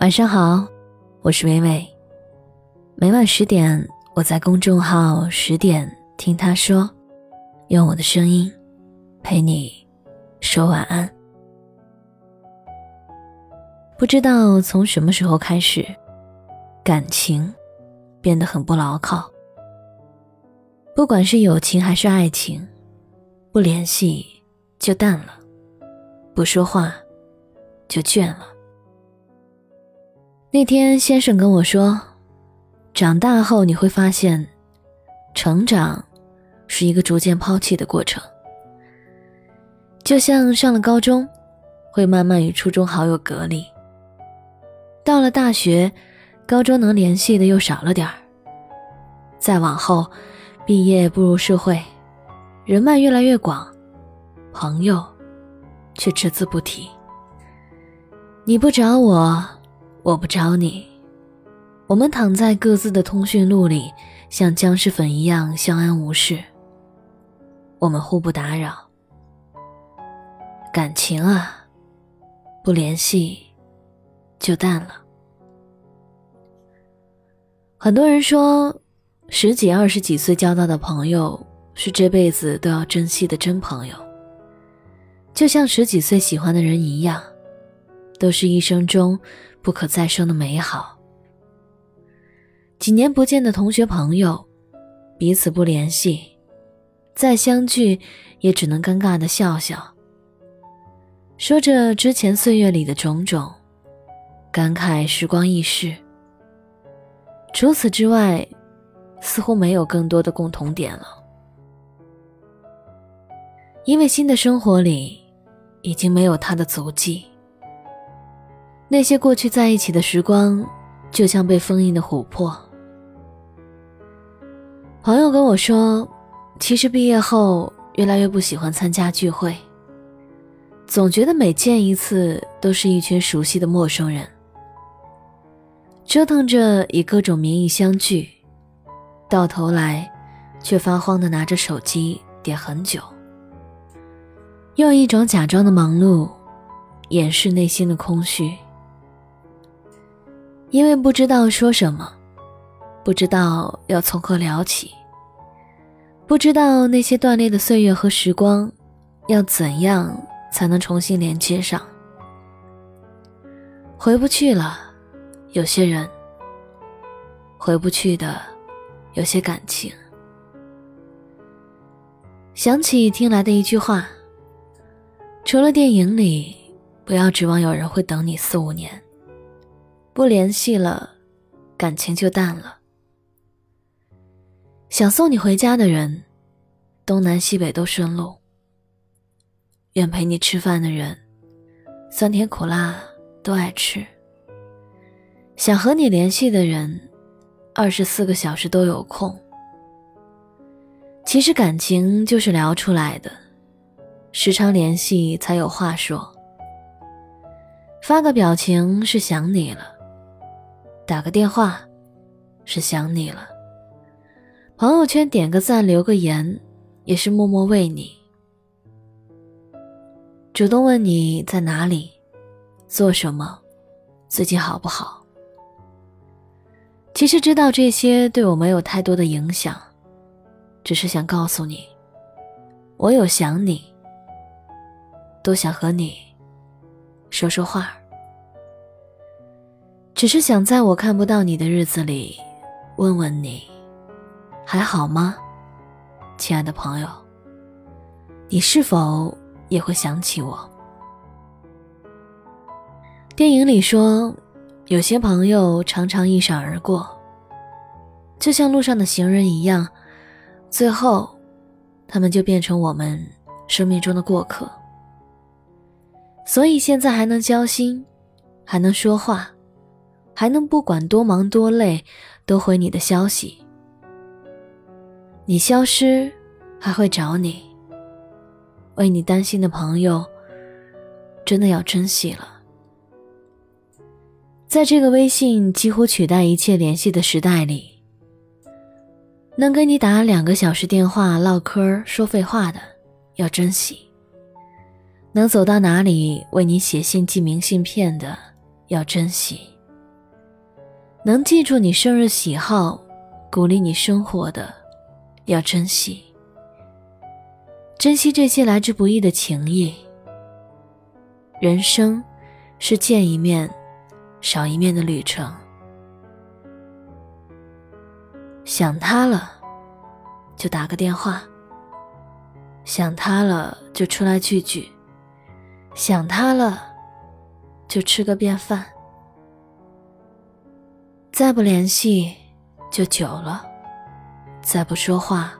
晚上好，我是微微。每晚十点，我在公众号“十点听他说”，用我的声音陪你说晚安。不知道从什么时候开始，感情变得很不牢靠。不管是友情还是爱情，不联系就淡了，不说话就倦了。那天，先生跟我说：“长大后你会发现，成长是一个逐渐抛弃的过程。就像上了高中，会慢慢与初中好友隔离；到了大学，高中能联系的又少了点儿。再往后，毕业步入社会，人脉越来越广，朋友却只字不提。你不找我。”我不找你，我们躺在各自的通讯录里，像僵尸粉一样相安无事。我们互不打扰，感情啊，不联系就淡了。很多人说，十几、二十几岁交到的朋友是这辈子都要珍惜的真朋友，就像十几岁喜欢的人一样，都是一生中。不可再生的美好。几年不见的同学朋友，彼此不联系，再相聚也只能尴尬的笑笑，说着之前岁月里的种种，感慨时光易逝。除此之外，似乎没有更多的共同点了，因为新的生活里，已经没有他的足迹。那些过去在一起的时光，就像被封印的琥珀。朋友跟我说，其实毕业后越来越不喜欢参加聚会，总觉得每见一次都是一群熟悉的陌生人，折腾着以各种名义相聚，到头来却发慌的拿着手机点很久，用一种假装的忙碌掩饰内心的空虚。因为不知道说什么，不知道要从何聊起，不知道那些断裂的岁月和时光，要怎样才能重新连接上？回不去了，有些人；回不去的，有些感情。想起听来的一句话：除了电影里，不要指望有人会等你四五年。不联系了，感情就淡了。想送你回家的人，东南西北都顺路。愿陪你吃饭的人，酸甜苦辣都爱吃。想和你联系的人，二十四个小时都有空。其实感情就是聊出来的，时常联系才有话说。发个表情是想你了。打个电话，是想你了；朋友圈点个赞、留个言，也是默默为你。主动问你在哪里，做什么，最近好不好？其实知道这些对我没有太多的影响，只是想告诉你，我有想你，多想和你说说话。只是想在我看不到你的日子里，问问你，还好吗，亲爱的朋友？你是否也会想起我？电影里说，有些朋友常常一闪而过，就像路上的行人一样，最后，他们就变成我们生命中的过客。所以现在还能交心，还能说话。还能不管多忙多累，都回你的消息。你消失，还会找你。为你担心的朋友，真的要珍惜了。在这个微信几乎取代一切联系的时代里，能给你打两个小时电话唠嗑说废话的，要珍惜；能走到哪里为你写信寄明信片的，要珍惜。能记住你生日喜好，鼓励你生活的，要珍惜。珍惜这些来之不易的情谊。人生是见一面少一面的旅程，想他了就打个电话，想他了就出来聚聚，想他了就吃个便饭，再不联系就久了，再不说话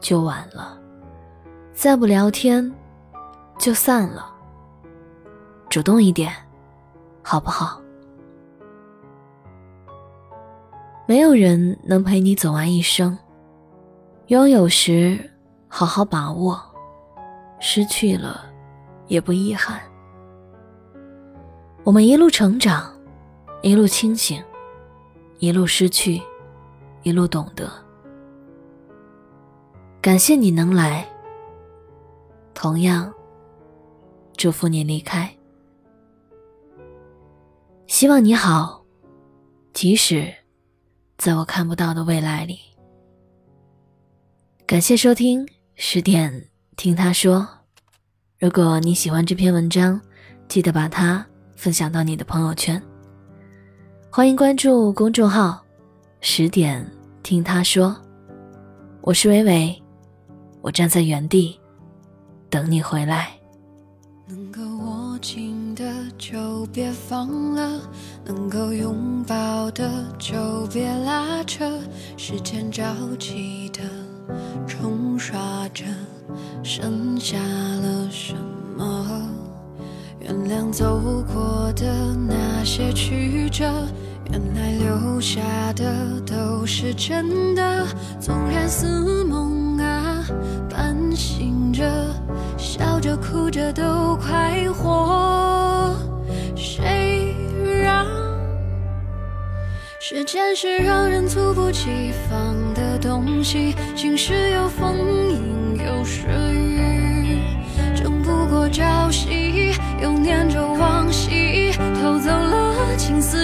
就晚了。再不聊天，就散了。主动一点，好不好？没有人能陪你走完一生。拥有时好好把握，失去了也不遗憾。我们一路成长，一路清醒，一路失去，一路懂得。感谢你能来。同样，祝福你离开。希望你好，即使在我看不到的未来里。感谢收听十点听他说。如果你喜欢这篇文章，记得把它分享到你的朋友圈。欢迎关注公众号“十点听他说”。我是伟伟，我站在原地。等你回来。能够握紧的就别放了，能够拥抱的就别拉扯。时间着急的冲刷着，剩下了什么？原谅走过的那些曲折，原来留下的都是真的。纵然似梦啊，半醒着。笑着哭着都快活，谁让时间是让人猝不及防的东西？晴时有风，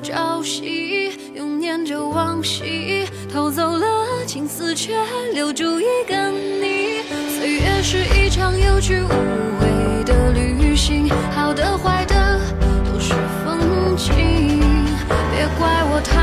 朝夕，又念着往昔，偷走了青丝，却留住一个你。岁月是一场有去无回的旅行，好的坏的都是风景，别怪我贪